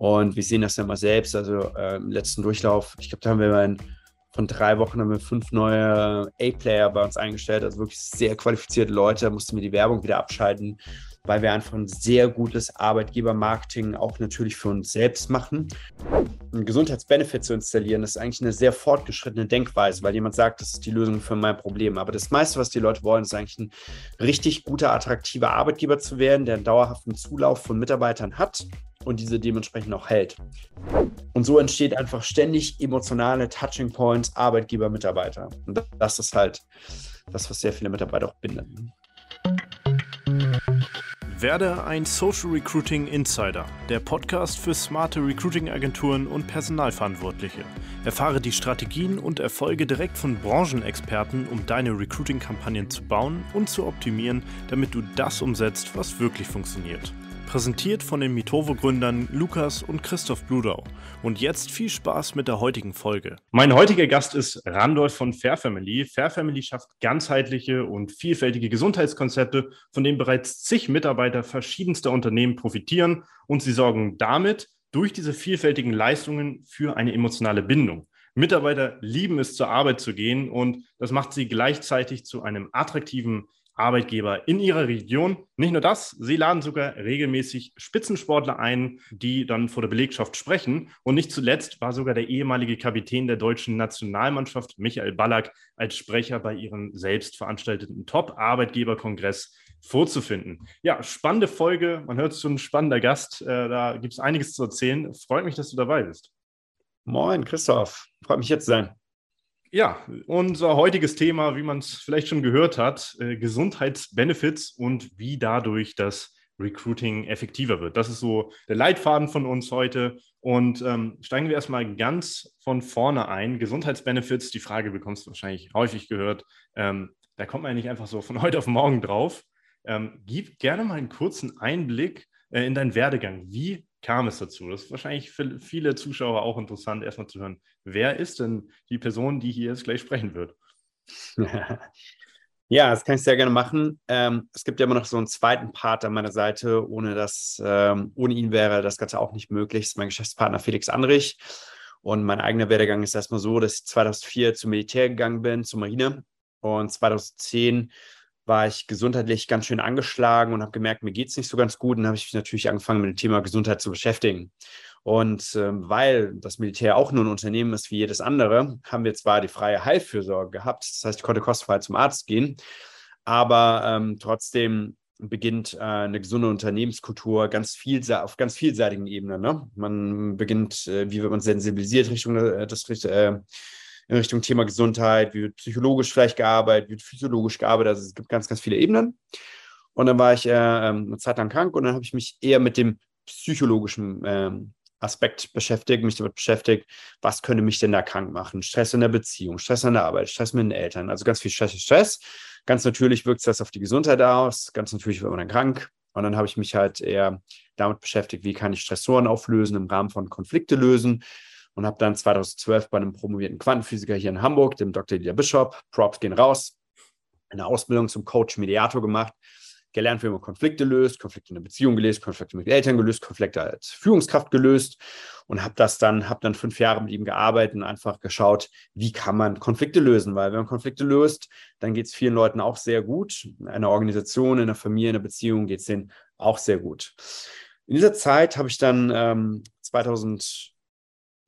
Und wir sehen das ja mal selbst. Also äh, im letzten Durchlauf, ich glaube, da haben wir mal von drei Wochen haben wir fünf neue A-Player bei uns eingestellt, also wirklich sehr qualifizierte Leute, da mussten wir die Werbung wieder abschalten weil wir einfach ein sehr gutes Arbeitgebermarketing auch natürlich für uns selbst machen. Ein Gesundheitsbenefit zu installieren, ist eigentlich eine sehr fortgeschrittene Denkweise, weil jemand sagt, das ist die Lösung für mein Problem. Aber das meiste, was die Leute wollen, ist eigentlich ein richtig guter, attraktiver Arbeitgeber zu werden, der einen dauerhaften Zulauf von Mitarbeitern hat und diese dementsprechend auch hält. Und so entsteht einfach ständig emotionale Touching Points Arbeitgeber-Mitarbeiter. Und das ist halt das, was sehr viele Mitarbeiter auch bindet. Werde ein Social Recruiting Insider, der Podcast für smarte Recruiting-Agenturen und Personalverantwortliche. Erfahre die Strategien und Erfolge direkt von Branchenexperten, um deine Recruiting-Kampagnen zu bauen und zu optimieren, damit du das umsetzt, was wirklich funktioniert. Präsentiert von den Mitovo-Gründern Lukas und Christoph Bludau. Und jetzt viel Spaß mit der heutigen Folge. Mein heutiger Gast ist Randolph von Fair Family. Fair Family schafft ganzheitliche und vielfältige Gesundheitskonzepte, von denen bereits zig Mitarbeiter verschiedenster Unternehmen profitieren und sie sorgen damit durch diese vielfältigen Leistungen für eine emotionale Bindung. Mitarbeiter lieben es, zur Arbeit zu gehen und das macht sie gleichzeitig zu einem attraktiven Arbeitgeber in ihrer Region. Nicht nur das, sie laden sogar regelmäßig Spitzensportler ein, die dann vor der Belegschaft sprechen. Und nicht zuletzt war sogar der ehemalige Kapitän der deutschen Nationalmannschaft, Michael Ballack, als Sprecher bei ihrem selbst veranstalteten Top-Arbeitgeberkongress vorzufinden. Ja, spannende Folge. Man hört schon, spannender Gast. Äh, da gibt es einiges zu erzählen. Freut mich, dass du dabei bist. Moin, Christoph. Freut mich jetzt zu sein. Ja, unser heutiges Thema, wie man es vielleicht schon gehört hat, äh, Gesundheitsbenefits und wie dadurch das Recruiting effektiver wird. Das ist so der Leitfaden von uns heute. Und ähm, steigen wir erstmal ganz von vorne ein. Gesundheitsbenefits, die Frage bekommst du wahrscheinlich häufig gehört. Ähm, da kommt man ja nicht einfach so von heute auf morgen drauf. Ähm, gib gerne mal einen kurzen Einblick äh, in deinen Werdegang. Wie kam es dazu? Das ist wahrscheinlich für viele Zuschauer auch interessant, erstmal zu hören, wer ist denn die Person, die hier jetzt gleich sprechen wird? Ja, das kann ich sehr gerne machen. Ähm, es gibt ja immer noch so einen zweiten Part an meiner Seite. Ohne, das, ähm, ohne ihn wäre das Ganze auch nicht möglich. Das ist mein Geschäftspartner Felix Andrich. Und mein eigener Werdegang ist erstmal so, dass ich 2004 zum Militär gegangen bin, zur Marine. Und 2010 war ich gesundheitlich ganz schön angeschlagen und habe gemerkt, mir geht es nicht so ganz gut. Und habe ich mich natürlich angefangen, mit dem Thema Gesundheit zu beschäftigen. Und ähm, weil das Militär auch nur ein Unternehmen ist wie jedes andere, haben wir zwar die freie Heilfürsorge gehabt, das heißt, ich konnte kostenfrei zum Arzt gehen, aber ähm, trotzdem beginnt äh, eine gesunde Unternehmenskultur ganz viel, auf ganz vielseitigen Ebenen. Ne? Man beginnt, äh, wie wird man sensibilisiert Richtung äh, das, äh, in Richtung Thema Gesundheit, wie wird psychologisch vielleicht gearbeitet, wie wird physiologisch gearbeitet. Also es gibt ganz, ganz viele Ebenen. Und dann war ich äh, ähm, eine Zeit lang krank und dann habe ich mich eher mit dem psychologischen ähm, Aspekt beschäftigt, mich damit beschäftigt, was könnte mich denn da krank machen? Stress in der Beziehung, Stress an der Arbeit, Stress mit den Eltern, also ganz viel Stress, Stress. Ganz natürlich wirkt das auf die Gesundheit aus, ganz natürlich wird man dann krank. Und dann habe ich mich halt eher damit beschäftigt, wie kann ich Stressoren auflösen im Rahmen von Konflikte lösen und habe dann 2012 bei einem promovierten Quantenphysiker hier in Hamburg, dem Dr. Elia Bishop, Props gehen raus, eine Ausbildung zum Coach Mediator gemacht, gelernt, wie man Konflikte löst, Konflikte in der Beziehung gelöst, Konflikte mit Eltern gelöst, Konflikte als Führungskraft gelöst und habe das dann, habe dann fünf Jahre mit ihm gearbeitet und einfach geschaut, wie kann man Konflikte lösen, weil wenn man Konflikte löst, dann geht es vielen Leuten auch sehr gut. In einer Organisation, in einer Familie, in einer Beziehung geht es denen auch sehr gut. In dieser Zeit habe ich dann ähm, 2000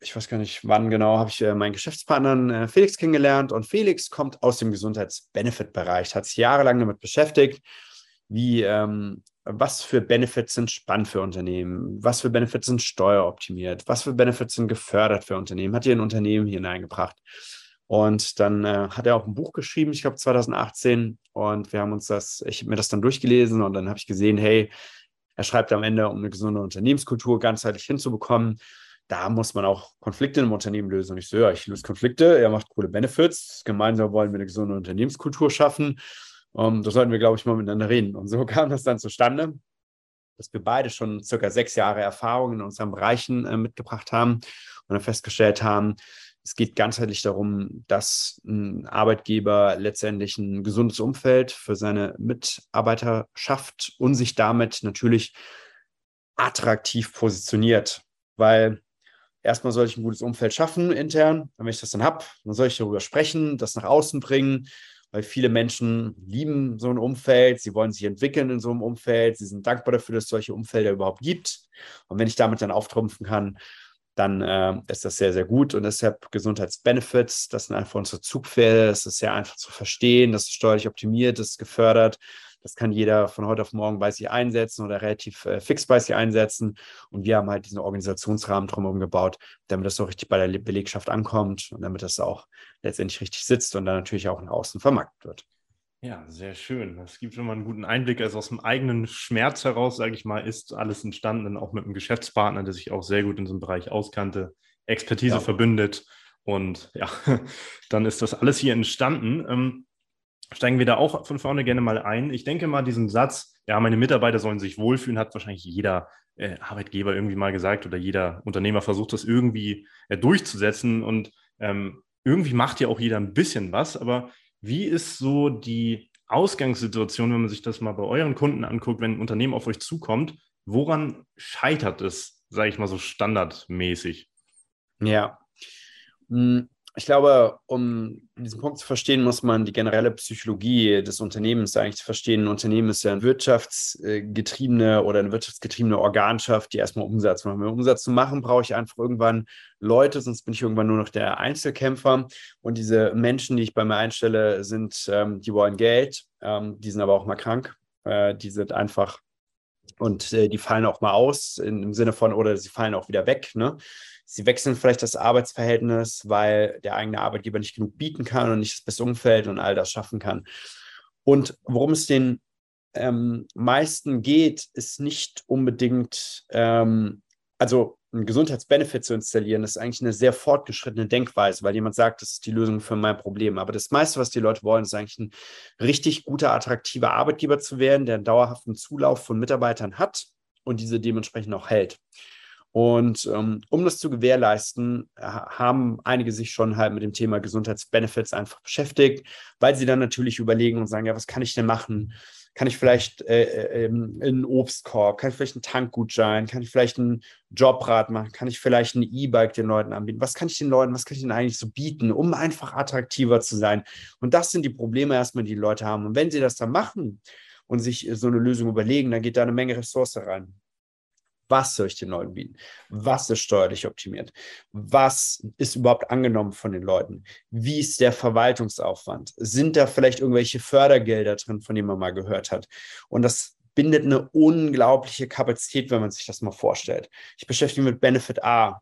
ich weiß gar nicht wann genau, habe ich äh, meinen Geschäftspartner äh, Felix kennengelernt und Felix kommt aus dem Gesundheitsbenefit-Bereich, hat sich jahrelang damit beschäftigt, wie, ähm, was für Benefits sind spannend für Unternehmen, was für Benefits sind steueroptimiert, was für Benefits sind gefördert für Unternehmen, hat hier ein Unternehmen hineingebracht. Und dann äh, hat er auch ein Buch geschrieben, ich glaube 2018, und wir haben uns das, ich habe mir das dann durchgelesen und dann habe ich gesehen, hey, er schreibt am Ende, um eine gesunde Unternehmenskultur ganzheitlich hinzubekommen, da muss man auch Konflikte im Unternehmen lösen. Und ich so, ja, ich löse Konflikte, er macht coole Benefits. Gemeinsam wollen wir eine gesunde Unternehmenskultur schaffen. Um, ähm, da sollten wir, glaube ich, mal miteinander reden. Und so kam das dann zustande, dass wir beide schon circa sechs Jahre Erfahrung in unseren Bereichen äh, mitgebracht haben und dann festgestellt haben, es geht ganzheitlich darum, dass ein Arbeitgeber letztendlich ein gesundes Umfeld für seine Mitarbeiter schafft und sich damit natürlich attraktiv positioniert weil erstmal soll ich ein gutes Umfeld schaffen intern. wenn ich das dann habe, dann soll ich darüber sprechen, das nach außen bringen, weil viele Menschen lieben so ein Umfeld, sie wollen sich entwickeln in so einem Umfeld, sie sind dankbar dafür, dass es solche Umfelder überhaupt gibt. Und wenn ich damit dann auftrumpfen kann, dann äh, ist das sehr, sehr gut. Und deshalb Gesundheitsbenefits, das sind einfach unsere Zugpferde, das ist sehr einfach zu verstehen, das ist steuerlich optimiert, das ist gefördert. Das kann jeder von heute auf morgen bei sich einsetzen oder relativ äh, fix bei sich einsetzen. Und wir haben halt diesen Organisationsrahmen drumherum gebaut, damit das so richtig bei der Belegschaft ankommt und damit das auch letztendlich richtig sitzt und dann natürlich auch nach außen vermarktet wird. Ja, sehr schön. Das gibt schon mal einen guten Einblick. Also aus dem eigenen Schmerz heraus, sage ich mal, ist alles entstanden, auch mit einem Geschäftspartner, der sich auch sehr gut in einem Bereich auskannte, Expertise ja. verbündet. Und ja, dann ist das alles hier entstanden. Steigen wir da auch von vorne gerne mal ein. Ich denke mal, diesen Satz, ja, meine Mitarbeiter sollen sich wohlfühlen, hat wahrscheinlich jeder äh, Arbeitgeber irgendwie mal gesagt oder jeder Unternehmer versucht das irgendwie äh, durchzusetzen und ähm, irgendwie macht ja auch jeder ein bisschen was, aber wie ist so die Ausgangssituation, wenn man sich das mal bei euren Kunden anguckt, wenn ein Unternehmen auf euch zukommt? Woran scheitert es, sage ich mal so standardmäßig? Ja, hm, ich glaube, um diesen Punkt zu verstehen, muss man die generelle Psychologie des Unternehmens eigentlich verstehen. Ein Unternehmen ist ja eine wirtschaftsgetriebene oder eine wirtschaftsgetriebene Organschaft, die erstmal Umsatz macht. Um Umsatz zu machen, brauche ich einfach irgendwann Leute, sonst bin ich irgendwann nur noch der Einzelkämpfer. Und diese Menschen, die ich bei mir einstelle, sind, ähm, die wollen Geld, ähm, die sind aber auch mal krank. Äh, die sind einfach und äh, die fallen auch mal aus im Sinne von, oder sie fallen auch wieder weg. Ne? Sie wechseln vielleicht das Arbeitsverhältnis, weil der eigene Arbeitgeber nicht genug bieten kann und nicht das beste Umfeld und all das schaffen kann. Und worum es den ähm, meisten geht, ist nicht unbedingt, ähm, also einen Gesundheitsbenefit zu installieren, ist eigentlich eine sehr fortgeschrittene Denkweise, weil jemand sagt, das ist die Lösung für mein Problem. Aber das meiste, was die Leute wollen, ist eigentlich ein richtig guter, attraktiver Arbeitgeber zu werden, der einen dauerhaften Zulauf von Mitarbeitern hat und diese dementsprechend auch hält. Und ähm, um das zu gewährleisten, haben einige sich schon halt mit dem Thema Gesundheitsbenefits einfach beschäftigt, weil sie dann natürlich überlegen und sagen, ja, was kann ich denn machen? Kann ich vielleicht äh, äh, ähm, einen Obstkorb, kann ich vielleicht einen Tankgutschein, kann ich vielleicht einen Jobrad machen, kann ich vielleicht ein E-Bike den Leuten anbieten? Was kann ich den Leuten, was kann ich denn eigentlich so bieten, um einfach attraktiver zu sein? Und das sind die Probleme erstmal, die die Leute haben. Und wenn sie das dann machen und sich so eine Lösung überlegen, dann geht da eine Menge Ressource rein. Was soll ich den Leuten bieten? Was ist steuerlich optimiert? Was ist überhaupt angenommen von den Leuten? Wie ist der Verwaltungsaufwand? Sind da vielleicht irgendwelche Fördergelder drin, von denen man mal gehört hat? Und das bindet eine unglaubliche Kapazität, wenn man sich das mal vorstellt. Ich beschäftige mich mit Benefit A,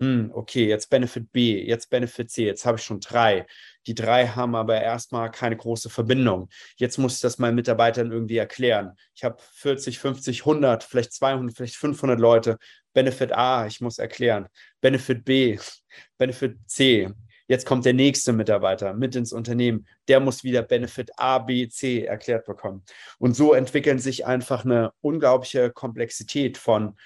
hm, okay, jetzt Benefit B, jetzt Benefit C, jetzt habe ich schon drei. Die drei haben aber erstmal keine große Verbindung. Jetzt muss ich das meinen Mitarbeitern irgendwie erklären. Ich habe 40, 50, 100, vielleicht 200, vielleicht 500 Leute. Benefit A, ich muss erklären. Benefit B, Benefit C. Jetzt kommt der nächste Mitarbeiter mit ins Unternehmen. Der muss wieder Benefit A, B, C erklärt bekommen. Und so entwickeln sich einfach eine unglaubliche Komplexität von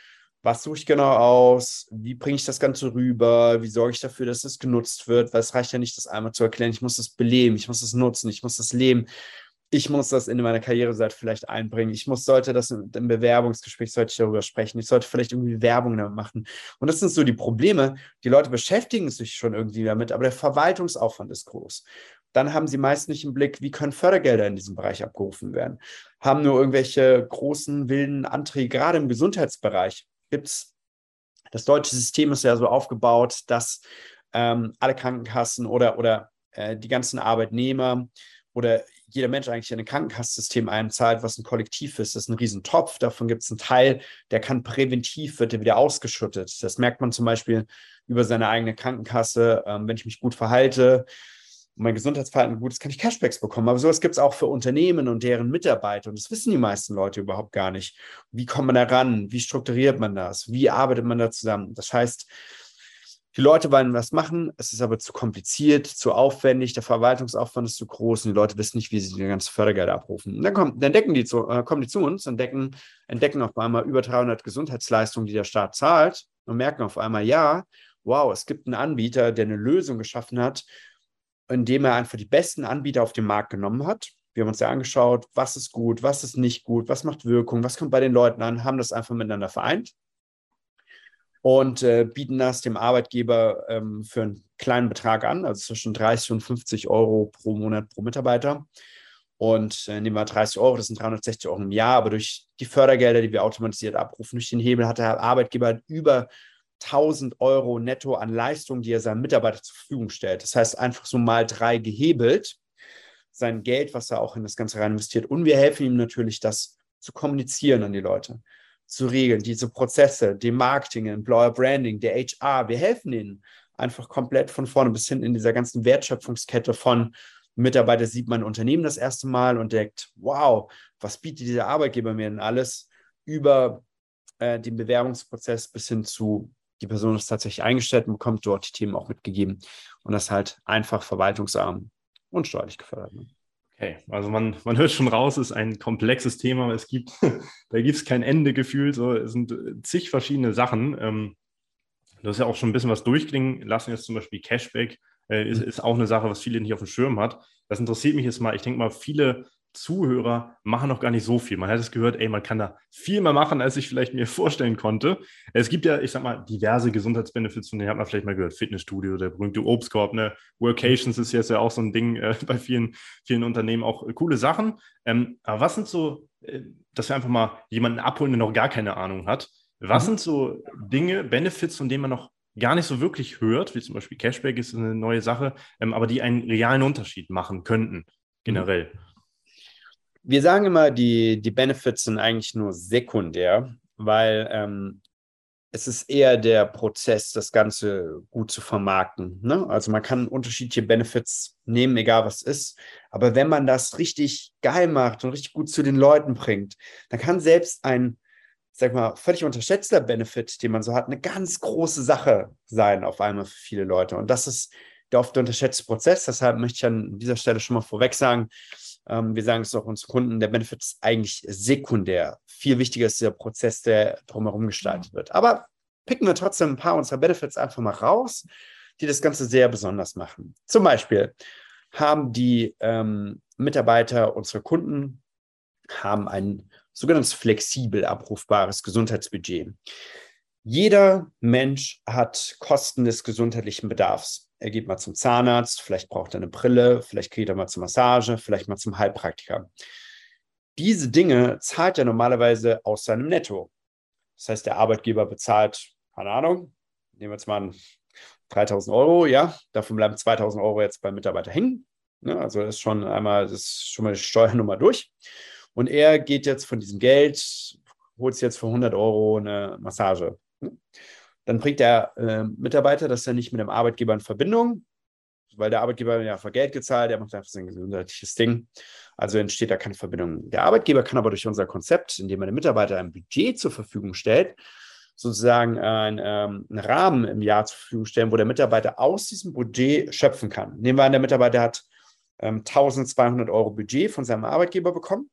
was suche ich genau aus, wie bringe ich das Ganze rüber, wie sorge ich dafür, dass es genutzt wird, weil es reicht ja nicht, das einmal zu erklären, ich muss das beleben, ich muss das nutzen, ich muss das leben, ich muss das in meine Karriereseite vielleicht einbringen, ich muss, sollte das im Bewerbungsgespräch, sollte ich darüber sprechen, ich sollte vielleicht irgendwie Werbung damit machen. Und das sind so die Probleme, die Leute beschäftigen sich schon irgendwie damit, aber der Verwaltungsaufwand ist groß. Dann haben sie meist nicht im Blick, wie können Fördergelder in diesem Bereich abgerufen werden. Haben nur irgendwelche großen, wilden Anträge, gerade im Gesundheitsbereich gibt es, das deutsche System ist ja so aufgebaut, dass ähm, alle Krankenkassen oder, oder äh, die ganzen Arbeitnehmer oder jeder Mensch eigentlich in ein Krankenkassensystem einzahlt, was ein Kollektiv ist. Das ist ein Riesentopf. Davon gibt es einen Teil, der kann präventiv, wird der wieder ausgeschüttet. Das merkt man zum Beispiel über seine eigene Krankenkasse. Ähm, wenn ich mich gut verhalte, und mein Gesundheitsverhalten gut ist, kann ich Cashbacks bekommen. Aber sowas gibt es auch für Unternehmen und deren Mitarbeiter. Und das wissen die meisten Leute überhaupt gar nicht. Wie kommt man da ran? Wie strukturiert man das? Wie arbeitet man da zusammen? Das heißt, die Leute wollen was machen, es ist aber zu kompliziert, zu aufwendig, der Verwaltungsaufwand ist zu groß und die Leute wissen nicht, wie sie die ganze Fördergelder abrufen. Und dann, kommt, dann decken die zu, äh, kommen die zu uns und decken, entdecken auf einmal über 300 Gesundheitsleistungen, die der Staat zahlt und merken auf einmal, ja, wow, es gibt einen Anbieter, der eine Lösung geschaffen hat, indem er einfach die besten Anbieter auf den Markt genommen hat. Wir haben uns ja angeschaut, was ist gut, was ist nicht gut, was macht Wirkung, was kommt bei den Leuten an, haben das einfach miteinander vereint. und äh, bieten das dem Arbeitgeber ähm, für einen kleinen Betrag an, also zwischen 30 und 50 Euro pro Monat pro Mitarbeiter. Und äh, nehmen wir 30 Euro, das sind 360 Euro im Jahr, aber durch die Fördergelder, die wir automatisiert abrufen, durch den Hebel hat der Arbeitgeber über 1000 Euro netto an Leistung, die er seinem Mitarbeiter zur Verfügung stellt. Das heißt, einfach so mal drei gehebelt, sein Geld, was er auch in das Ganze rein investiert. Und wir helfen ihm natürlich, das zu kommunizieren an die Leute zu regeln, diese Prozesse, dem Marketing, Employer Branding, der HR, wir helfen ihnen einfach komplett von vorne bis hin in dieser ganzen Wertschöpfungskette von Mitarbeiter sieht mein Unternehmen das erste Mal und denkt, wow, was bietet dieser Arbeitgeber mir denn alles über äh, den Bewerbungsprozess bis hin zu die Person ist tatsächlich eingestellt und bekommt dort die Themen auch mitgegeben und das halt einfach verwaltungsarm und steuerlich gefördert. Ne? Okay, also man, man hört schon raus, es ist ein komplexes Thema. Es gibt, da gibt es kein Ende gefühlt. So, es sind zig verschiedene Sachen. Ähm, du hast ja auch schon ein bisschen was durchklingen lassen. Jetzt zum Beispiel Cashback äh, ist, ist auch eine Sache, was viele nicht auf dem Schirm hat. Das interessiert mich jetzt mal. Ich denke mal, viele Zuhörer machen noch gar nicht so viel. Man hat es gehört, ey, man kann da viel mehr machen, als ich vielleicht mir vorstellen konnte. Es gibt ja, ich sag mal, diverse Gesundheitsbenefits, von denen hat man vielleicht mal gehört. Fitnessstudio, der berühmte Obstkorb, ne? Workations ist jetzt ja auch so ein Ding äh, bei vielen, vielen Unternehmen, auch äh, coole Sachen. Ähm, aber was sind so, äh, dass wir einfach mal jemanden abholen, der noch gar keine Ahnung hat. Was mhm. sind so Dinge, Benefits, von denen man noch gar nicht so wirklich hört, wie zum Beispiel Cashback ist eine neue Sache, ähm, aber die einen realen Unterschied machen könnten, generell? Mhm wir sagen immer, die, die Benefits sind eigentlich nur sekundär, weil ähm, es ist eher der Prozess, das Ganze gut zu vermarkten. Ne? Also man kann unterschiedliche Benefits nehmen, egal was ist. Aber wenn man das richtig geil macht und richtig gut zu den Leuten bringt, dann kann selbst ein, sag mal, völlig unterschätzter Benefit, den man so hat, eine ganz große Sache sein auf einmal für viele Leute. Und das ist der oft unterschätzte Prozess. Deshalb möchte ich an dieser Stelle schon mal vorweg sagen, wir sagen es auch unseren Kunden, der Benefit ist eigentlich sekundär. Viel wichtiger ist der Prozess, der drumherum gestaltet wird. Aber picken wir trotzdem ein paar unserer Benefits einfach mal raus, die das Ganze sehr besonders machen. Zum Beispiel haben die ähm, Mitarbeiter unserer Kunden haben ein sogenanntes flexibel abrufbares Gesundheitsbudget. Jeder Mensch hat Kosten des gesundheitlichen Bedarfs er geht mal zum Zahnarzt, vielleicht braucht er eine Brille, vielleicht geht er mal zur Massage, vielleicht mal zum Heilpraktiker. Diese Dinge zahlt er normalerweise aus seinem Netto. Das heißt, der Arbeitgeber bezahlt, keine Ahnung, nehmen wir jetzt mal 3000 Euro, ja, davon bleiben 2000 Euro jetzt beim Mitarbeiter hängen. Ne? Also das ist schon einmal, das ist schon mal die Steuernummer durch. Und er geht jetzt von diesem Geld, holt sich jetzt für 100 Euro eine Massage. Ne? Dann bringt der äh, Mitarbeiter das ja nicht mit dem Arbeitgeber in Verbindung, weil der Arbeitgeber ja für Geld gezahlt, der macht einfach sein gesundheitliches Ding. Also entsteht da keine Verbindung. Der Arbeitgeber kann aber durch unser Konzept, indem er dem Mitarbeiter ein Budget zur Verfügung stellt, sozusagen einen, ähm, einen Rahmen im Jahr zur Verfügung stellen, wo der Mitarbeiter aus diesem Budget schöpfen kann. Nehmen wir an, der Mitarbeiter hat ähm, 1200 Euro Budget von seinem Arbeitgeber bekommen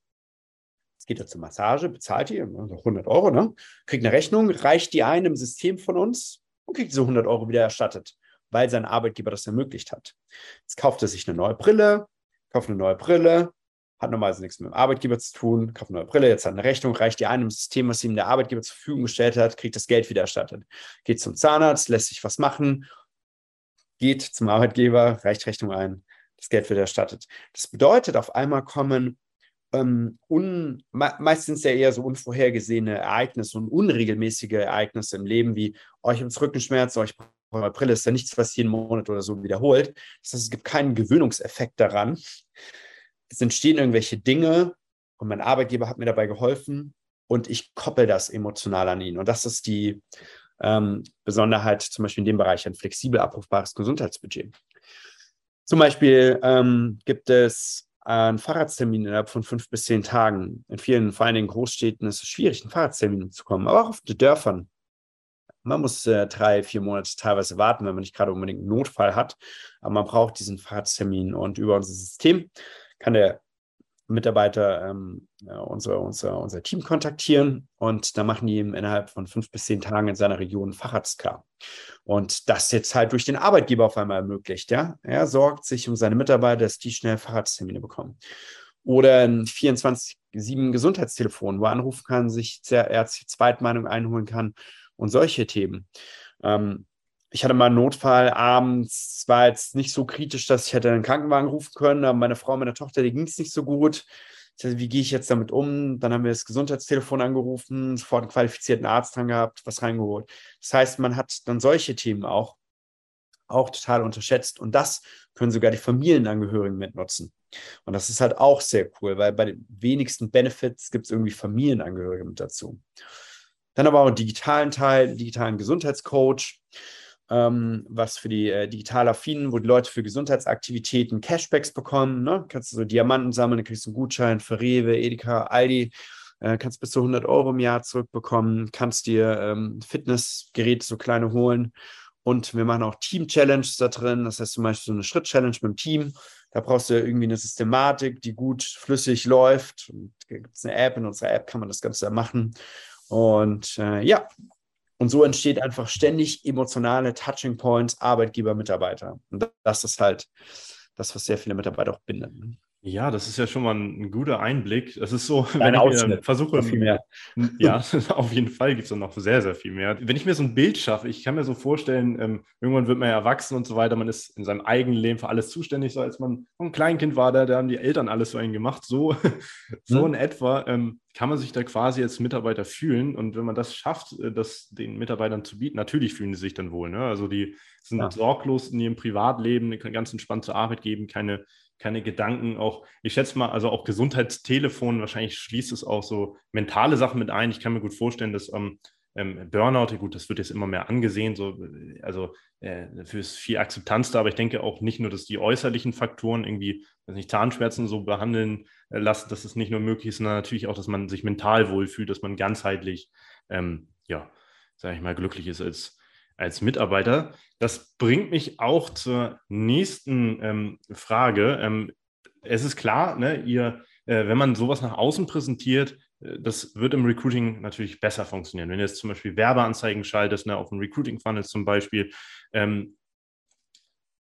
Jetzt geht er zur Massage, bezahlt die, 100 also Euro, ne? kriegt eine Rechnung, reicht die ein im System von uns und kriegt diese 100 Euro wieder erstattet, weil sein Arbeitgeber das ermöglicht hat. Jetzt kauft er sich eine neue Brille, kauft eine neue Brille, hat normalerweise nichts mit dem Arbeitgeber zu tun, kauft eine neue Brille, jetzt hat eine Rechnung, reicht die ein im System, was ihm der Arbeitgeber zur Verfügung gestellt hat, kriegt das Geld wieder erstattet. Geht zum Zahnarzt, lässt sich was machen, geht zum Arbeitgeber, reicht Rechnung ein, das Geld wird erstattet. Das bedeutet, auf einmal kommen ähm, un, meistens ja eher so unvorhergesehene Ereignisse und unregelmäßige Ereignisse im Leben, wie euch oh, ins Rückenschmerz, euch oh, brauche Brille, ist ja nichts, was jeden Monat oder so wiederholt. Das heißt, es gibt keinen Gewöhnungseffekt daran. Es entstehen irgendwelche Dinge und mein Arbeitgeber hat mir dabei geholfen und ich koppel das emotional an ihn. Und das ist die ähm, Besonderheit, zum Beispiel in dem Bereich ein flexibel abrufbares Gesundheitsbudget. Zum Beispiel ähm, gibt es einen Fahrradtermin innerhalb von fünf bis zehn Tagen. In vielen, vor allem in Großstädten, ist es schwierig, einen Fahrradtermin zu kommen, aber auch auf den Dörfern. Man muss äh, drei, vier Monate teilweise warten, wenn man nicht gerade unbedingt einen Notfall hat. Aber man braucht diesen Fahrradtermin und über unser System kann der Mitarbeiter ähm, unser, unser, unser Team kontaktieren und da machen die ihm innerhalb von fünf bis zehn Tagen in seiner Region Facharzt klar. Und das jetzt halt durch den Arbeitgeber auf einmal ermöglicht. Ja? Er sorgt sich um seine Mitarbeiter, dass die schnell Facharzttermine bekommen. Oder ein 24-7 Gesundheitstelefon, wo er anrufen kann, sich sehr ärztliche Zweitmeinung einholen kann und solche Themen. Ähm, ich hatte mal einen Notfall abends, war jetzt nicht so kritisch, dass ich hätte einen Krankenwagen rufen können, aber meine Frau, meine Tochter, die ging es nicht so gut. Wie gehe ich jetzt damit um? Dann haben wir das Gesundheitstelefon angerufen, sofort einen qualifizierten Arzt dran gehabt, was reingeholt. Das heißt, man hat dann solche Themen auch, auch total unterschätzt. Und das können sogar die Familienangehörigen mitnutzen. Und das ist halt auch sehr cool, weil bei den wenigsten Benefits gibt es irgendwie Familienangehörige mit dazu. Dann aber auch einen digitalen Teil, digitalen Gesundheitscoach ähm, was für die äh, digital affinen, wo die Leute für Gesundheitsaktivitäten Cashbacks bekommen. Ne? Kannst du so Diamanten sammeln, dann kriegst du einen Gutschein für Rewe, Edeka, Aldi. Äh, kannst bis zu 100 Euro im Jahr zurückbekommen, kannst dir ähm, Fitnessgeräte, so kleine holen. Und wir machen auch Team-Challenges da drin. Das heißt zum Beispiel so eine Schritt-Challenge mit dem Team. Da brauchst du irgendwie eine Systematik, die gut flüssig läuft. Und da gibt es eine App. In unserer App kann man das Ganze machen. Und äh, ja, und so entsteht einfach ständig emotionale Touching Points Arbeitgeber, Mitarbeiter. Und das ist halt das, was sehr viele Mitarbeiter auch bindet. Ja, das ist ja schon mal ein, ein guter Einblick. Das ist so, wenn Ausschnitt. ich versuche, viel mehr. Ja, auf jeden Fall gibt es noch sehr, sehr viel mehr. Wenn ich mir so ein Bild schaffe, ich kann mir so vorstellen, ähm, irgendwann wird man ja erwachsen und so weiter, man ist in seinem eigenen Leben für alles zuständig, so als man ein Kleinkind war, da, da haben die Eltern alles für einen gemacht. So, so hm. in etwa ähm, kann man sich da quasi als Mitarbeiter fühlen. Und wenn man das schafft, äh, das den Mitarbeitern zu bieten, natürlich fühlen sie sich dann wohl. Ne? Also die sind ja. sorglos in ihrem Privatleben, können ganz entspannt zur Arbeit geben, keine keine Gedanken, auch, ich schätze mal, also auch Gesundheitstelefon, wahrscheinlich schließt es auch so mentale Sachen mit ein. Ich kann mir gut vorstellen, dass ähm, ähm, Burnout, gut, das wird jetzt immer mehr angesehen, so, also äh, dafür ist viel Akzeptanz da, aber ich denke auch nicht nur, dass die äußerlichen Faktoren irgendwie, weiß nicht, Zahnschmerzen so behandeln äh, lassen, dass es nicht nur möglich ist, sondern natürlich auch, dass man sich mental wohlfühlt, dass man ganzheitlich, ähm, ja, sage ich mal, glücklich ist als, als Mitarbeiter. Das bringt mich auch zur nächsten ähm, Frage. Ähm, es ist klar, ne, ihr, äh, wenn man sowas nach außen präsentiert, äh, das wird im Recruiting natürlich besser funktionieren. Wenn du jetzt zum Beispiel Werbeanzeigen schaltest, ne, auf dem Recruiting-Funnel zum Beispiel, ähm,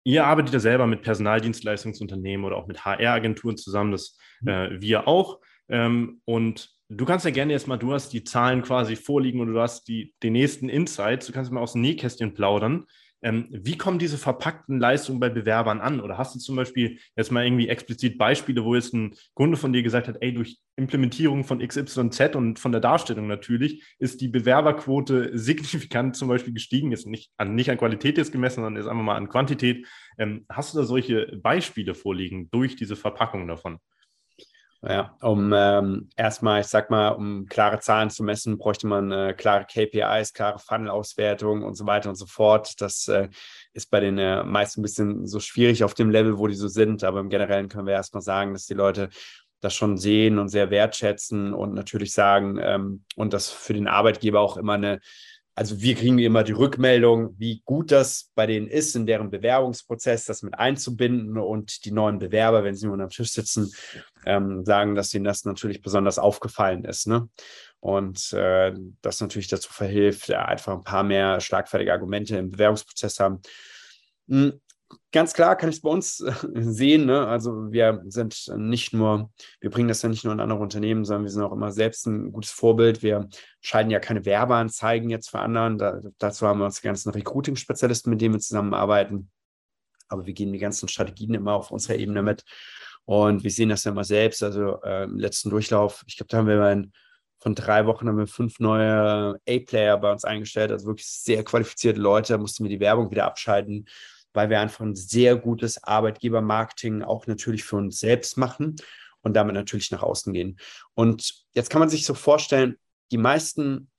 Ihr arbeitet ja selber mit Personaldienstleistungsunternehmen oder auch mit HR-Agenturen zusammen, das mhm. äh, wir auch. Ähm, und Du kannst ja gerne jetzt mal, du hast die Zahlen quasi vorliegen oder du hast die, den nächsten Insights, du kannst mal aus dem Nähkästchen plaudern. Ähm, wie kommen diese verpackten Leistungen bei Bewerbern an? Oder hast du zum Beispiel jetzt mal irgendwie explizit Beispiele, wo jetzt ein Kunde von dir gesagt hat, ey, durch Implementierung von XYZ und von der Darstellung natürlich, ist die Bewerberquote signifikant zum Beispiel gestiegen, ist nicht an, nicht an Qualität jetzt gemessen, sondern ist einfach mal an Quantität. Ähm, hast du da solche Beispiele vorliegen durch diese Verpackung davon? Ja, um ähm, erstmal, ich sag mal, um klare Zahlen zu messen, bräuchte man äh, klare KPIs, klare Funnel-Auswertungen und so weiter und so fort. Das äh, ist bei den äh, meisten ein bisschen so schwierig auf dem Level, wo die so sind. Aber im Generellen können wir erstmal sagen, dass die Leute das schon sehen und sehr wertschätzen und natürlich sagen ähm, und das für den Arbeitgeber auch immer eine also wir kriegen immer die Rückmeldung, wie gut das bei denen ist, in deren Bewerbungsprozess das mit einzubinden und die neuen Bewerber, wenn sie nur am Tisch sitzen, ähm, sagen, dass ihnen das natürlich besonders aufgefallen ist. Ne? Und äh, das natürlich dazu verhilft, einfach ein paar mehr schlagfertige Argumente im Bewerbungsprozess haben. Ganz klar kann ich es bei uns äh, sehen. Ne? Also wir sind nicht nur, wir bringen das ja nicht nur in andere Unternehmen, sondern wir sind auch immer selbst ein gutes Vorbild. Wir schalten ja keine Werbeanzeigen jetzt für anderen. Da, dazu haben wir uns die ganzen Recruiting-Spezialisten, mit denen wir zusammenarbeiten. Aber wir gehen die ganzen Strategien immer auf unserer Ebene mit. Und wir sehen das ja immer selbst. Also äh, im letzten Durchlauf, ich glaube, da haben wir ein, von drei Wochen haben wir fünf neue A-Player bei uns eingestellt, also wirklich sehr qualifizierte Leute, da mussten wir die Werbung wieder abschalten weil wir einfach ein sehr gutes Arbeitgebermarketing auch natürlich für uns selbst machen und damit natürlich nach außen gehen. Und jetzt kann man sich so vorstellen, die meisten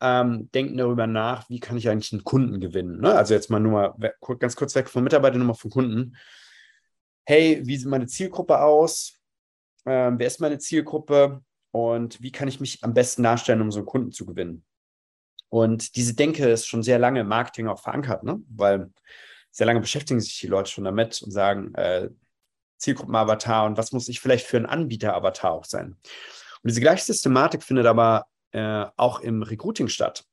ähm, denken darüber nach, wie kann ich eigentlich einen Kunden gewinnen. Ne? Also jetzt mal nur mal ganz kurz weg von Mitarbeitern, nur mal von Kunden. Hey, wie sieht meine Zielgruppe aus? Ähm, wer ist meine Zielgruppe? Und wie kann ich mich am besten darstellen, um so einen Kunden zu gewinnen? Und diese Denke ist schon sehr lange im Marketing auch verankert, ne? weil sehr lange beschäftigen sich die Leute schon damit und sagen, äh, Zielgruppenavatar und was muss ich vielleicht für ein Anbieter-Avatar auch sein. Und diese gleiche Systematik findet aber äh, auch im Recruiting statt.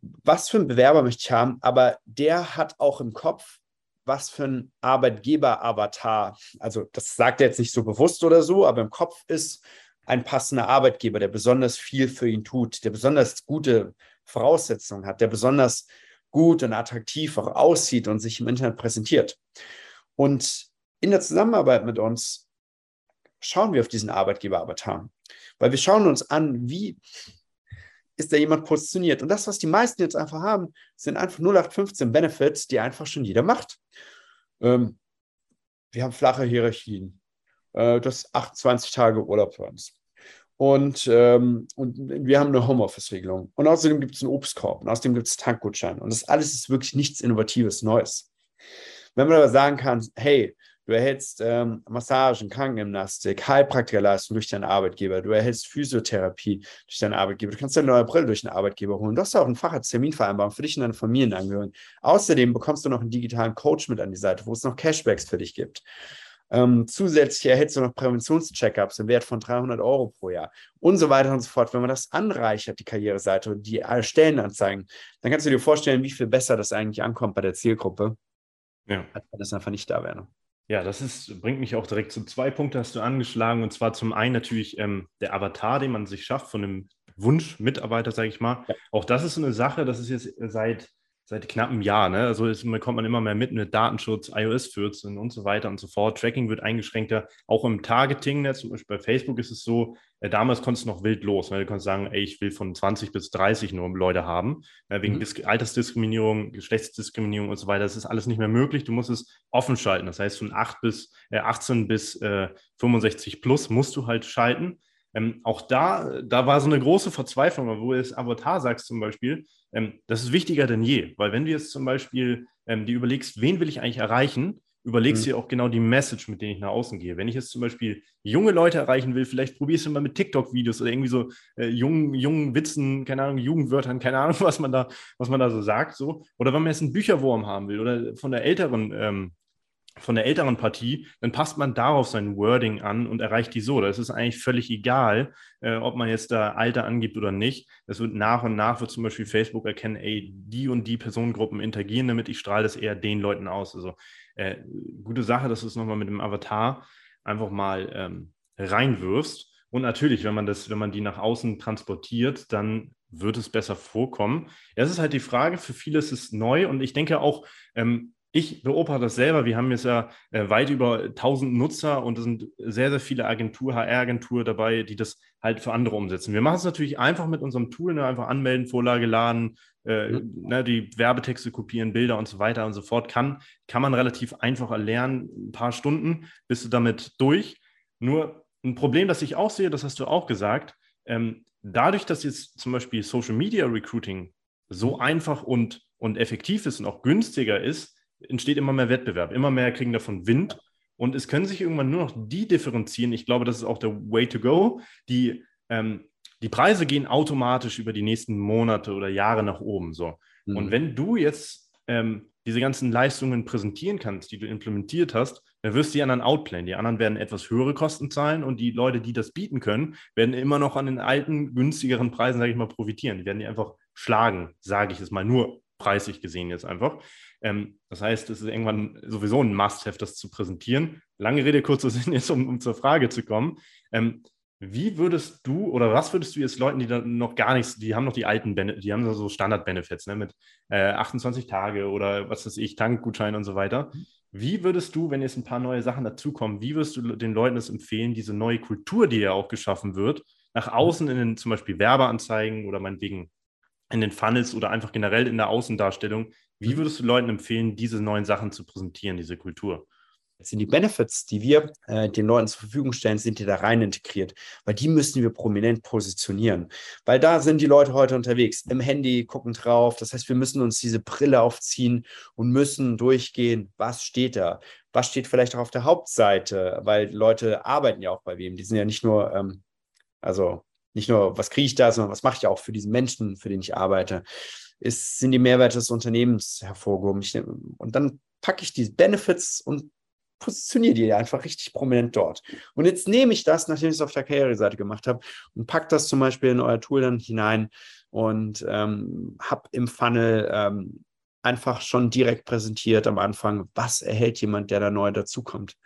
Was für einen Bewerber möchte ich haben, aber der hat auch im Kopf, was für ein Arbeitgeber-Avatar, also das sagt er jetzt nicht so bewusst oder so, aber im Kopf ist ein passender Arbeitgeber, der besonders viel für ihn tut, der besonders gute Voraussetzungen hat, der besonders gut und attraktiv auch aussieht und sich im Internet präsentiert. Und in der Zusammenarbeit mit uns schauen wir auf diesen Arbeitgeber-Avatar, weil wir schauen uns an, wie ist da jemand positioniert. Und das, was die meisten jetzt einfach haben, sind einfach 0815 Benefits, die einfach schon jeder macht. Ähm, wir haben flache Hierarchien. Äh, das 28 Tage Urlaub für uns. Und, ähm, und wir haben eine Homeoffice-Regelung. Und außerdem gibt es einen Obstkorb. Und außerdem gibt es Tankgutschein. Und das alles ist wirklich nichts Innovatives, Neues. Wenn man aber sagen kann, hey, du erhältst ähm, Massagen, Krankengymnastik, Heilpraktikerleistung durch deinen Arbeitgeber, du erhältst Physiotherapie durch deinen Arbeitgeber, du kannst deine neue Brille durch den Arbeitgeber holen, du hast auch einen Facharztterminvereinbarung für dich und deine Familienangehörigen. Außerdem bekommst du noch einen digitalen Coach mit an die Seite, wo es noch Cashbacks für dich gibt. Ähm, zusätzlich erhältst du noch Präventionscheckups im Wert von 300 Euro pro Jahr und so weiter und so fort. Wenn man das anreichert, die Karriereseite und die Stellenanzeigen, dann kannst du dir vorstellen, wie viel besser das eigentlich ankommt bei der Zielgruppe, ja. als wenn das einfach nicht da wäre. Ja, das ist, bringt mich auch direkt zu zwei Punkten, hast du angeschlagen. Und zwar zum einen natürlich ähm, der Avatar, den man sich schafft von einem Wunschmitarbeiter, sage ich mal. Ja. Auch das ist so eine Sache, das ist jetzt seit seit knapp einem Jahr. Ne? Also ist, kommt man immer mehr mit mit Datenschutz, iOS 14 und so weiter und so fort. Tracking wird eingeschränkter, auch im Targeting. Ne? Zum Beispiel bei Facebook ist es so, äh, damals konntest du noch wild los. Ne? Du konntest sagen, ey, ich will von 20 bis 30 nur Leute haben, ne? wegen mhm. Altersdiskriminierung, Geschlechtsdiskriminierung und so weiter. Das ist alles nicht mehr möglich. Du musst es offen schalten. Das heißt, von 8 bis, äh, 18 bis äh, 65 plus musst du halt schalten. Ähm, auch da, da war so eine große Verzweiflung, wo du das Avatar sagst zum Beispiel, ähm, das ist wichtiger denn je, weil wenn du jetzt zum Beispiel ähm, dir überlegst, wen will ich eigentlich erreichen, überlegst mhm. dir auch genau die Message, mit der ich nach außen gehe. Wenn ich jetzt zum Beispiel junge Leute erreichen will, vielleicht probierst du mal mit TikTok-Videos oder irgendwie so äh, jungen, jungen Witzen, keine Ahnung, Jugendwörtern, keine Ahnung, was man da, was man da so sagt. So. Oder wenn man jetzt einen Bücherwurm haben will oder von der älteren ähm, von der älteren Partie, dann passt man darauf sein Wording an und erreicht die so. Das ist eigentlich völlig egal, äh, ob man jetzt da Alter angibt oder nicht. Es wird nach und nach, wird zum Beispiel Facebook erkennen, ey, die und die Personengruppen interagieren damit, ich strahle das eher den Leuten aus. Also äh, gute Sache, dass du es nochmal mit dem Avatar einfach mal ähm, reinwirfst. Und natürlich, wenn man das, wenn man die nach außen transportiert, dann wird es besser vorkommen. Es ist halt die Frage, für viele ist es neu und ich denke auch, ähm, ich beobachte das selber. Wir haben jetzt ja äh, weit über 1000 Nutzer und es sind sehr, sehr viele Agentur, HR-Agenturen dabei, die das halt für andere umsetzen. Wir machen es natürlich einfach mit unserem Tool, ne, einfach anmelden, Vorlage laden, äh, mhm. ne, die Werbetexte kopieren, Bilder und so weiter und so fort. Kann, kann man relativ einfach erlernen. Ein paar Stunden bist du damit durch. Nur ein Problem, das ich auch sehe, das hast du auch gesagt, ähm, dadurch, dass jetzt zum Beispiel Social Media Recruiting so einfach und, und effektiv ist und auch günstiger ist, entsteht immer mehr Wettbewerb. Immer mehr kriegen davon Wind. Und es können sich irgendwann nur noch die differenzieren. Ich glaube, das ist auch der Way to go. Die, ähm, die Preise gehen automatisch über die nächsten Monate oder Jahre nach oben. So. Mhm. Und wenn du jetzt ähm, diese ganzen Leistungen präsentieren kannst, die du implementiert hast, dann wirst du die anderen outplayen. Die anderen werden etwas höhere Kosten zahlen und die Leute, die das bieten können, werden immer noch an den alten, günstigeren Preisen, sage ich mal, profitieren. Die werden die einfach schlagen, sage ich es mal, nur preislich gesehen jetzt einfach. Ähm, das heißt, es ist irgendwann sowieso ein Must-Have, das zu präsentieren. Lange Rede, kurzer Sinn, jetzt um, um zur Frage zu kommen. Ähm, wie würdest du oder was würdest du jetzt Leuten, die da noch gar nichts, die haben noch die alten, Bene die haben so Standard-Benefits ne, mit äh, 28 Tage oder was weiß ich, Tankgutschein und so weiter. Wie würdest du, wenn jetzt ein paar neue Sachen dazukommen, wie würdest du den Leuten das empfehlen, diese neue Kultur, die ja auch geschaffen wird, nach außen in den zum Beispiel Werbeanzeigen oder meinetwegen in den Funnels oder einfach generell in der Außendarstellung, wie würdest du Leuten empfehlen, diese neuen Sachen zu präsentieren, diese Kultur? sind die Benefits, die wir äh, den Leuten zur Verfügung stellen, sind die da rein integriert, weil die müssen wir prominent positionieren, weil da sind die Leute heute unterwegs, im Handy gucken drauf, das heißt, wir müssen uns diese Brille aufziehen und müssen durchgehen, was steht da, was steht vielleicht auch auf der Hauptseite, weil Leute arbeiten ja auch bei wem, die sind ja nicht nur, ähm, also nicht nur, was kriege ich da, sondern was mache ich auch für diesen Menschen, für den ich arbeite ist, sind die Mehrwerte des Unternehmens hervorgehoben. Ich, und dann packe ich die Benefits und positioniere die einfach richtig prominent dort. Und jetzt nehme ich das, nachdem ich es auf der Karriereseite gemacht habe, und packe das zum Beispiel in euer Tool dann hinein und ähm, habe im Funnel ähm, einfach schon direkt präsentiert am Anfang, was erhält jemand, der da neu dazukommt.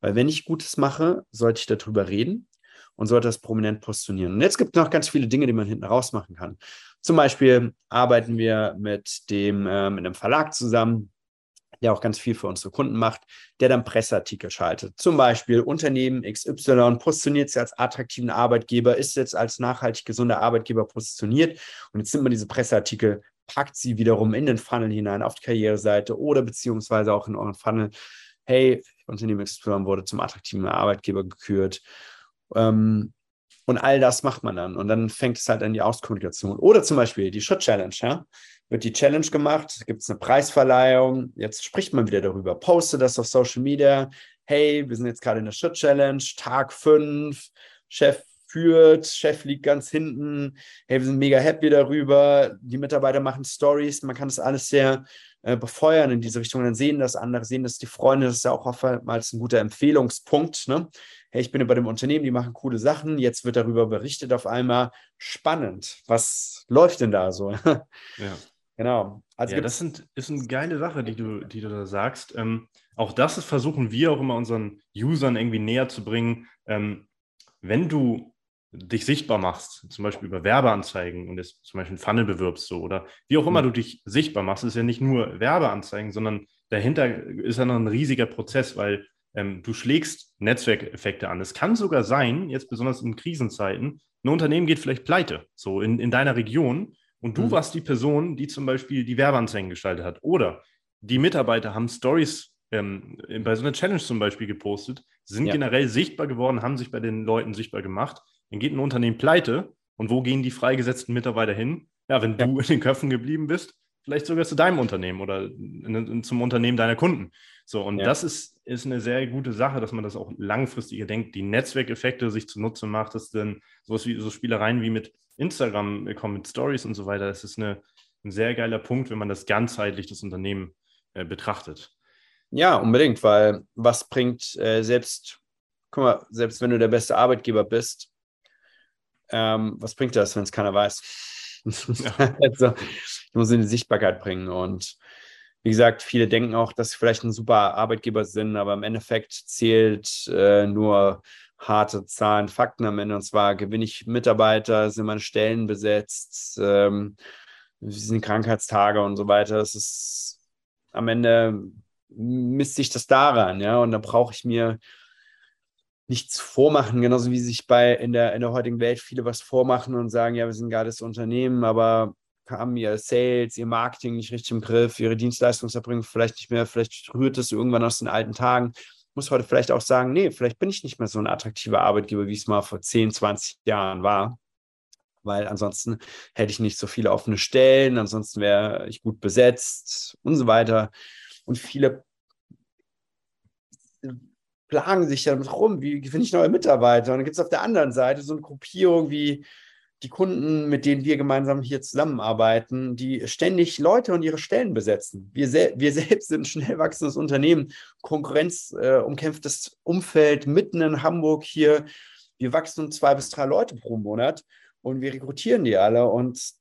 Weil wenn ich Gutes mache, sollte ich darüber reden und sollte das prominent positionieren. Und jetzt gibt es noch ganz viele Dinge, die man hinten raus machen kann. Zum Beispiel arbeiten wir mit dem äh, mit einem Verlag zusammen, der auch ganz viel für unsere Kunden macht, der dann Presseartikel schaltet. Zum Beispiel Unternehmen XY positioniert sich als attraktiven Arbeitgeber, ist jetzt als nachhaltig gesunder Arbeitgeber positioniert und jetzt nimmt man diese Presseartikel, packt sie wiederum in den Funnel hinein auf die Karriereseite oder beziehungsweise auch in euren Funnel. Hey, Unternehmen XY wurde zum attraktiven Arbeitgeber gekürt. Ähm, und all das macht man dann. Und dann fängt es halt an die Auskommunikation. Oder zum Beispiel die Shot-Challenge. Ja? Wird die Challenge gemacht, gibt es eine Preisverleihung. Jetzt spricht man wieder darüber. Poste das auf Social Media. Hey, wir sind jetzt gerade in der Shot-Challenge, Tag 5. Chef führt, Chef liegt ganz hinten. Hey, wir sind mega happy darüber. Die Mitarbeiter machen Stories. Man kann das alles sehr äh, befeuern in diese Richtung. Dann sehen das andere, sehen das die Freunde. Das ist ja auch oftmals ein guter Empfehlungspunkt. Ne? Hey, ich bin über dem Unternehmen, die machen coole Sachen, jetzt wird darüber berichtet auf einmal. Spannend. Was läuft denn da so? ja. Genau. Also ja, das sind, ist eine geile Sache, die du, die du da sagst. Ähm, auch das ist, versuchen wir auch immer unseren Usern irgendwie näher zu bringen. Ähm, wenn du dich sichtbar machst, zum Beispiel über Werbeanzeigen und jetzt zum Beispiel Funnel bewirbst so oder wie auch immer mhm. du dich sichtbar machst, ist ja nicht nur Werbeanzeigen, sondern dahinter ist ja noch ein riesiger Prozess, weil ähm, du schlägst Netzwerkeffekte an. Es kann sogar sein, jetzt besonders in Krisenzeiten, ein Unternehmen geht vielleicht pleite, so in, in deiner Region, und du mhm. warst die Person, die zum Beispiel die Werbeanzeigen gestaltet hat. Oder die Mitarbeiter haben Stories ähm, bei so einer Challenge zum Beispiel gepostet, sind ja. generell sichtbar geworden, haben sich bei den Leuten sichtbar gemacht. Dann geht ein Unternehmen pleite. Und wo gehen die freigesetzten Mitarbeiter hin? Ja, wenn ja. du in den Köpfen geblieben bist, vielleicht sogar zu deinem Unternehmen oder zum Unternehmen deiner Kunden. So, und ja. das ist, ist eine sehr gute Sache, dass man das auch langfristig denkt, die Netzwerkeffekte sich zunutze macht, dass dann sowas wie so Spielereien wie mit Instagram kommen, mit Stories und so weiter. Das ist eine, ein sehr geiler Punkt, wenn man das ganzheitlich das Unternehmen äh, betrachtet. Ja, unbedingt, weil was bringt äh, selbst, guck mal, selbst wenn du der beste Arbeitgeber bist, ähm, was bringt das, wenn es keiner weiß? Also, ich muss in die Sichtbarkeit bringen und wie gesagt, viele denken auch, dass sie vielleicht ein super Arbeitgeber sind, aber im Endeffekt zählt äh, nur harte Zahlen, Fakten am Ende. Und zwar gewinne ich Mitarbeiter, sind meine Stellen besetzt, ähm, sind Krankheitstage und so weiter. Das ist am Ende misst sich das daran, ja. Und da brauche ich mir nichts vormachen, genauso wie sich bei in der, in der heutigen Welt viele was vormachen und sagen, ja, wir sind ein geiles Unternehmen, aber haben ihr Sales, ihr Marketing nicht richtig im Griff, ihre Dienstleistungserbringung vielleicht nicht mehr, vielleicht rührt es irgendwann aus den alten Tagen. Muss heute vielleicht auch sagen, nee, vielleicht bin ich nicht mehr so ein attraktiver Arbeitgeber, wie es mal vor 10, 20 Jahren war. Weil ansonsten hätte ich nicht so viele offene Stellen, ansonsten wäre ich gut besetzt und so weiter. Und viele plagen sich damit rum, wie finde ich neue Mitarbeiter? Und dann gibt es auf der anderen Seite so eine Gruppierung wie die Kunden, mit denen wir gemeinsam hier zusammenarbeiten, die ständig Leute und ihre Stellen besetzen. Wir, sel wir selbst sind ein schnell wachsendes Unternehmen, konkurrenzumkämpftes äh, Umfeld mitten in Hamburg hier. Wir wachsen um zwei bis drei Leute pro Monat und wir rekrutieren die alle und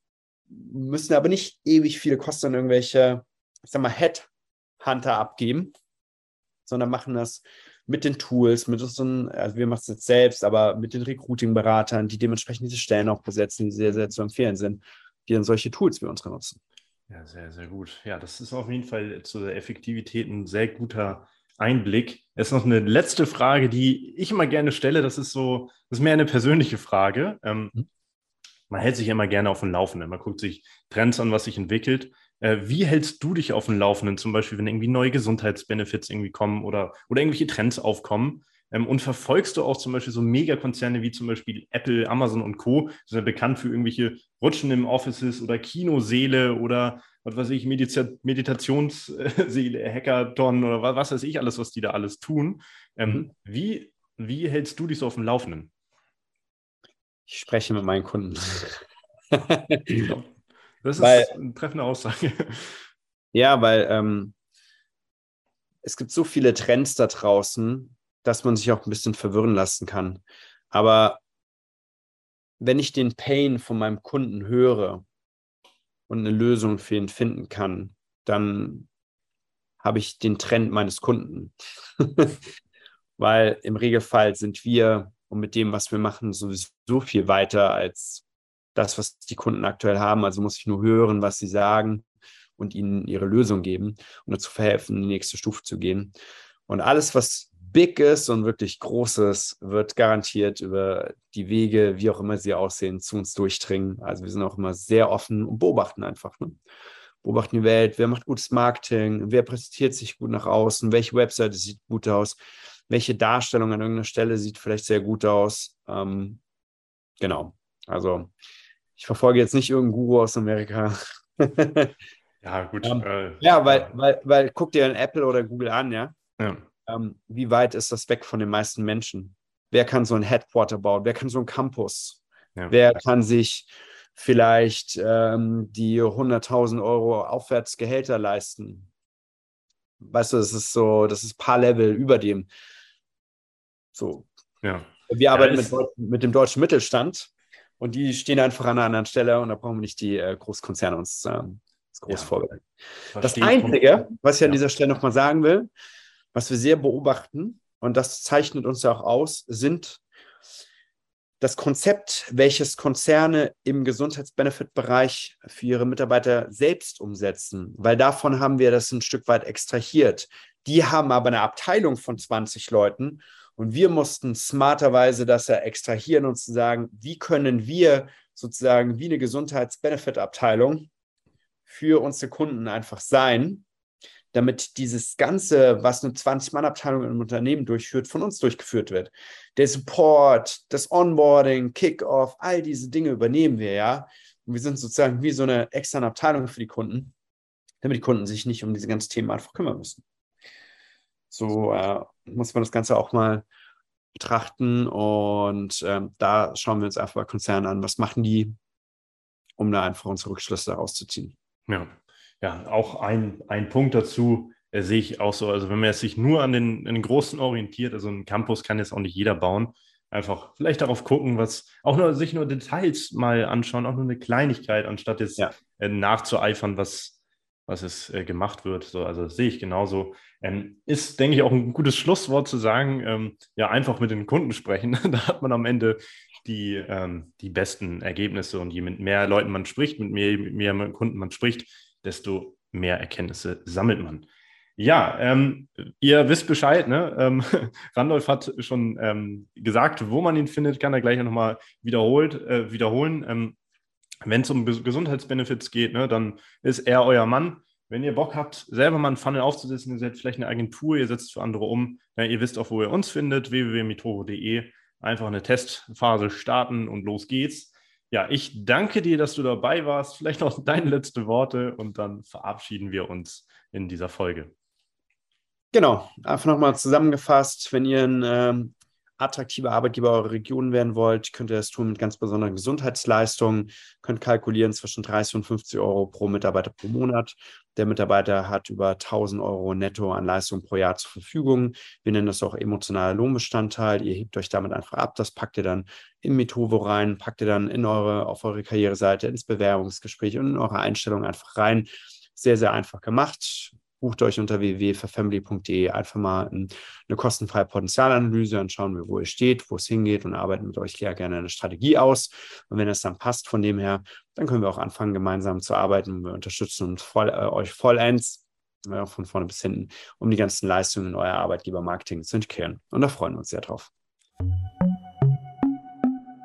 müssen aber nicht ewig viele Kosten an irgendwelche, ich sag mal, Headhunter abgeben, sondern machen das mit den Tools, mit unseren, also wir machen es jetzt selbst, aber mit den Recruiting-Beratern, die dementsprechend diese Stellen auch besetzen, die sehr, sehr zu empfehlen sind, die dann solche Tools für uns nutzen. Ja, sehr, sehr gut. Ja, das ist auf jeden Fall zur Effektivität ein sehr guter Einblick. Es ist noch eine letzte Frage, die ich immer gerne stelle. Das ist so, das ist mehr eine persönliche Frage. Ähm, mhm. man hält sich immer gerne auf dem Laufenden. Man guckt sich Trends an, was sich entwickelt. Äh, wie hältst du dich auf dem Laufenden, zum Beispiel, wenn irgendwie neue Gesundheitsbenefits irgendwie kommen oder, oder irgendwelche Trends aufkommen? Ähm, und verfolgst du auch zum Beispiel so Megakonzerne wie zum Beispiel Apple, Amazon und Co., die sind ja bekannt für irgendwelche Rutschen im Offices oder Kinoseele oder was weiß ich, Medita Meditationsseele, Hackathon oder was, was weiß ich alles, was die da alles tun. Ähm, mhm. wie, wie hältst du dich so auf dem Laufenden? Ich spreche mit meinen Kunden. Das weil, ist eine treffende Aussage. Ja, weil ähm, es gibt so viele Trends da draußen, dass man sich auch ein bisschen verwirren lassen kann. Aber wenn ich den Pain von meinem Kunden höre und eine Lösung für ihn finden kann, dann habe ich den Trend meines Kunden. Weil im Regelfall sind wir und mit dem, was wir machen, sowieso viel weiter als das, was die Kunden aktuell haben. Also muss ich nur hören, was sie sagen und ihnen ihre Lösung geben und dazu verhelfen, in die nächste Stufe zu gehen. Und alles, was big ist und wirklich großes, wird garantiert über die Wege, wie auch immer sie aussehen, zu uns durchdringen. Also wir sind auch immer sehr offen und beobachten einfach. Ne? Beobachten die Welt, wer macht gutes Marketing, wer präsentiert sich gut nach außen, welche Webseite sieht gut aus, welche Darstellung an irgendeiner Stelle sieht vielleicht sehr gut aus. Ähm, genau. Also ich verfolge jetzt nicht irgendeinen Guru aus Amerika. ja, gut. Ähm, äh, ja, weil, weil, weil guck dir ein Apple oder Google an, ja. Ja ähm, wie weit ist das weg von den meisten Menschen? Wer kann so ein Headquarter bauen? Wer kann so ein Campus? Ja. Wer kann sich vielleicht ähm, die 100.000 Euro Aufwärtsgehälter leisten? Weißt du, das ist so, das ist ein paar Level über dem. So. Ja. Wir arbeiten ja, mit, mit, dem deutschen Mittelstand und die stehen einfach an einer anderen Stelle und da brauchen wir nicht die äh, Großkonzerne uns äh, groß ja. vorbereiten. Das Einzige, was ich an dieser Stelle nochmal sagen will, was wir sehr beobachten, und das zeichnet uns ja auch aus, sind das Konzept, welches Konzerne im Gesundheitsbenefit-Bereich für ihre Mitarbeiter selbst umsetzen, weil davon haben wir das ein Stück weit extrahiert. Die haben aber eine Abteilung von 20 Leuten und wir mussten smarterweise das ja extrahieren und zu sagen, wie können wir sozusagen wie eine Gesundheitsbenefit-Abteilung für unsere Kunden einfach sein damit dieses Ganze, was eine 20-Mann-Abteilung im Unternehmen durchführt, von uns durchgeführt wird. Der Support, das Onboarding, Kickoff, all diese Dinge übernehmen wir ja. Und wir sind sozusagen wie so eine externe Abteilung für die Kunden, damit die Kunden sich nicht um diese ganzen Themen einfach kümmern müssen. So äh, muss man das Ganze auch mal betrachten und äh, da schauen wir uns einfach bei Konzernen an, was machen die, um da einfach unsere Rückschlüsse daraus zu ziehen. Ja, ja, auch ein, ein Punkt dazu äh, sehe ich auch so. Also, wenn man sich nur an den, an den Großen orientiert, also ein Campus kann jetzt auch nicht jeder bauen. Einfach vielleicht darauf gucken, was auch nur sich nur Details mal anschauen, auch nur eine Kleinigkeit, anstatt jetzt ja. äh, nachzueifern, was, was es äh, gemacht wird. So, also sehe ich genauso. Ähm, ist, denke ich, auch ein gutes Schlusswort zu sagen, ähm, ja, einfach mit den Kunden sprechen. da hat man am Ende die, ähm, die besten Ergebnisse und je mit mehr Leuten man spricht, mit mehr, mit mehr Kunden man spricht, desto mehr Erkenntnisse sammelt man. Ja, ähm, ihr wisst Bescheid, ne? Ähm, Randolph hat schon ähm, gesagt, wo man ihn findet, kann er gleich nochmal wiederholt, äh, wiederholen. Wenn es um Gesundheitsbenefits geht, ne, dann ist er euer Mann. Wenn ihr Bock habt, selber mal einen Funnel aufzusetzen, ihr seid vielleicht eine Agentur, ihr setzt für andere um, ja, ihr wisst auch, wo ihr uns findet, www.mitoro.de. Einfach eine Testphase starten und los geht's. Ja, ich danke dir, dass du dabei warst. Vielleicht noch deine letzte Worte und dann verabschieden wir uns in dieser Folge. Genau, einfach nochmal zusammengefasst, wenn ihr ein ähm, attraktiver Arbeitgeber eurer Region werden wollt, könnt ihr das tun mit ganz besonderen Gesundheitsleistungen, könnt kalkulieren zwischen 30 und 50 Euro pro Mitarbeiter pro Monat. Der Mitarbeiter hat über 1000 Euro netto an Leistung pro Jahr zur Verfügung. Wir nennen das auch emotionaler Lohnbestandteil. Ihr hebt euch damit einfach ab. Das packt ihr dann in Metovo rein, packt ihr dann in eure, auf eure Karriereseite, ins Bewerbungsgespräch und in eure Einstellung einfach rein. Sehr, sehr einfach gemacht bucht euch unter www.verfamily.de einfach mal eine kostenfreie Potenzialanalyse, dann schauen wir, wo ihr steht, wo es hingeht und arbeiten mit euch ja gerne eine Strategie aus. Und wenn es dann passt von dem her, dann können wir auch anfangen, gemeinsam zu arbeiten. Wir unterstützen uns voll, äh, euch vollends äh, von vorne bis hinten, um die ganzen Leistungen in euer Arbeitgebermarketing zu integrieren. Und da freuen wir uns sehr drauf.